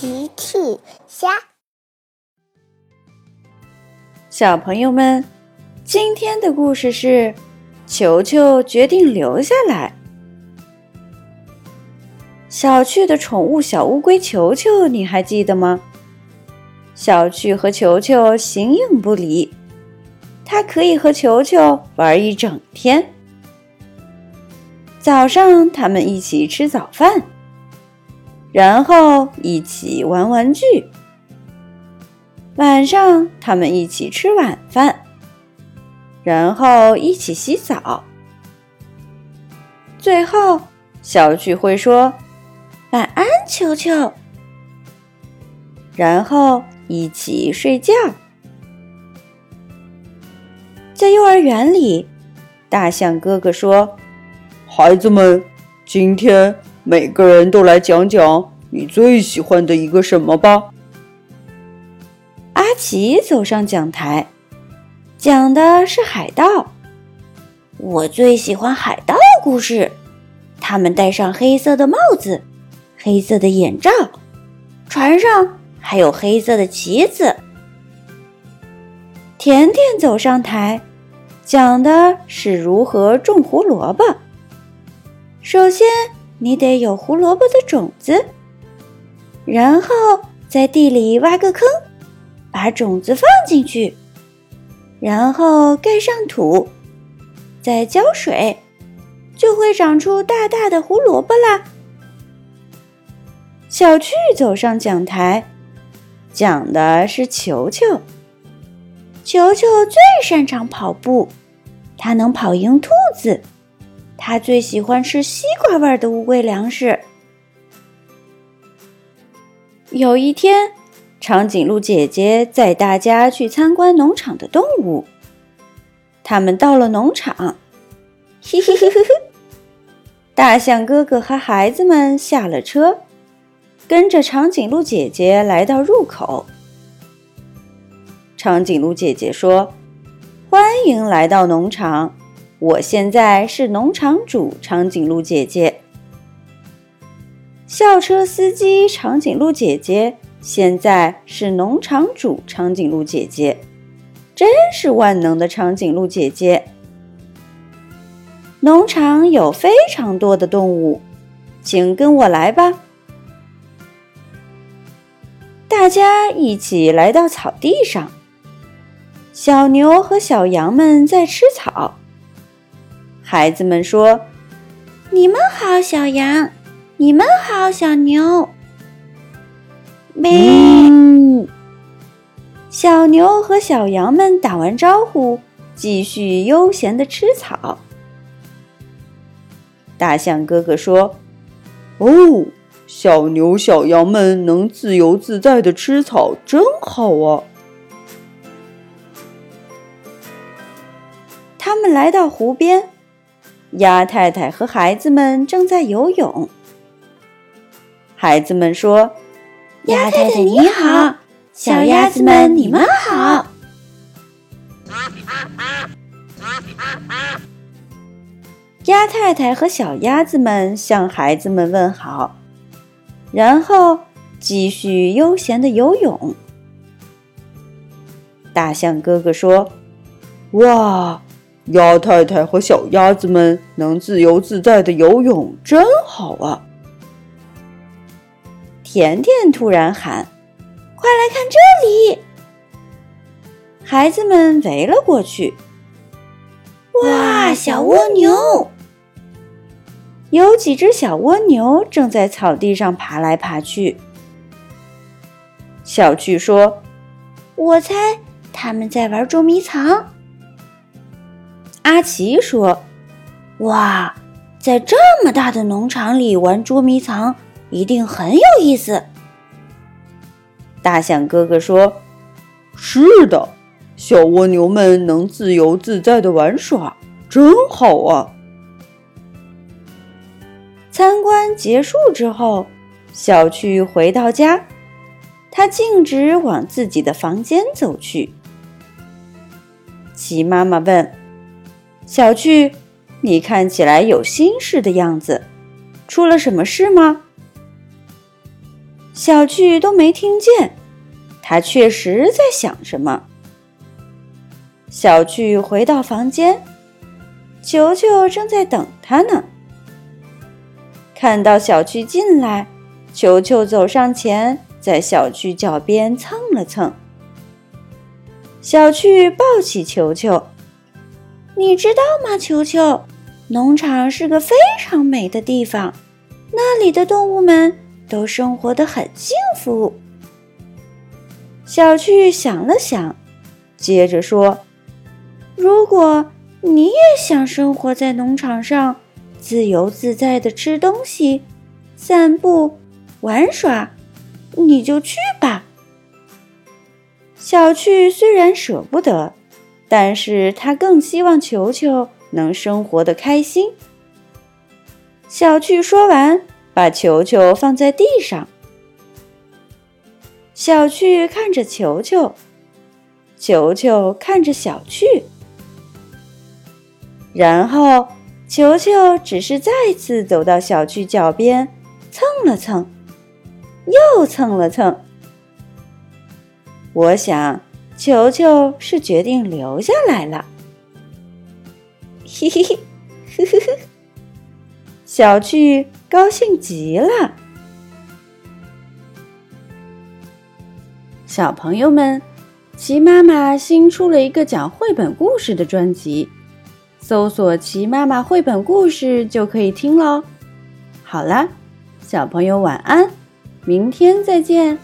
奇趣虾，小朋友们，今天的故事是球球决定留下来。小趣的宠物小乌龟球球，你还记得吗？小趣和球球形影不离，它可以和球球玩一整天。早上，他们一起吃早饭。然后一起玩玩具。晚上，他们一起吃晚饭，然后一起洗澡。最后，小趣会说：“晚安，球球。”然后一起睡觉。在幼儿园里，大象哥哥说：“孩子们，今天。”每个人都来讲讲你最喜欢的一个什么吧。阿奇走上讲台，讲的是海盗。我最喜欢海盗故事。他们戴上黑色的帽子，黑色的眼罩，船上还有黑色的旗子。甜甜走上台，讲的是如何种胡萝卜。首先。你得有胡萝卜的种子，然后在地里挖个坑，把种子放进去，然后盖上土，再浇水，就会长出大大的胡萝卜啦。小趣走上讲台，讲的是球球。球球最擅长跑步，它能跑赢兔子。他最喜欢吃西瓜味的乌龟粮食。有一天，长颈鹿姐姐带大家去参观农场的动物。他们到了农场，嘿嘿嘿嘿嘿。大象哥哥和孩子们下了车，跟着长颈鹿姐姐来到入口。长颈鹿姐姐说：“欢迎来到农场。”我现在是农场主长颈鹿姐姐，校车司机长颈鹿姐姐现在是农场主长颈鹿姐姐，真是万能的长颈鹿姐姐。农场有非常多的动物，请跟我来吧。大家一起来到草地上，小牛和小羊们在吃草。孩子们说：“你们好，小羊；你们好，小牛。”咩！小牛和小羊们打完招呼，继续悠闲的吃草。大象哥哥说：“哦，小牛、小羊们能自由自在的吃草，真好啊！”他们来到湖边。鸭太太和孩子们正在游泳。孩子们说：“鸭太太你好，小鸭子们你们好。”鸭太太和小鸭子们向孩子们问好，然后继续悠闲的游泳。大象哥哥说：“哇！”鸭太太和小鸭子们能自由自在的游泳，真好啊！甜甜突然喊：“快来看这里！”孩子们围了过去。哇，小蜗牛！有几只小蜗牛正在草地上爬来爬去。小趣说：“我猜他们在玩捉迷藏。”阿奇说：“哇，在这么大的农场里玩捉迷藏，一定很有意思。”大象哥哥说：“是的，小蜗牛们能自由自在的玩耍，真好啊！”参观结束之后，小趣回到家，他径直往自己的房间走去。鸡妈妈问。小趣，你看起来有心事的样子，出了什么事吗？小趣都没听见，他确实在想什么。小趣回到房间，球球正在等他呢。看到小趣进来，球球走上前，在小趣脚边蹭了蹭。小趣抱起球球，你知道吗？球球，农场是个非常美的地方，那里的动物们都生活的很幸福。小趣想了想，接着说：“如果你也想生活在农场上，”自由自在的吃东西、散步、玩耍，你就去吧。小趣虽然舍不得，但是他更希望球球能生活的开心。小趣说完，把球球放在地上。小趣看着球球，球球看着小趣，然后。球球只是再次走到小趣脚边，蹭了蹭，又蹭了蹭。我想，球球是决定留下来了。嘿嘿嘿，呵呵呵，小趣高兴极了。小朋友们，齐妈妈新出了一个讲绘本故事的专辑。搜索“齐妈妈绘本故事”就可以听喽。好啦，小朋友晚安，明天再见。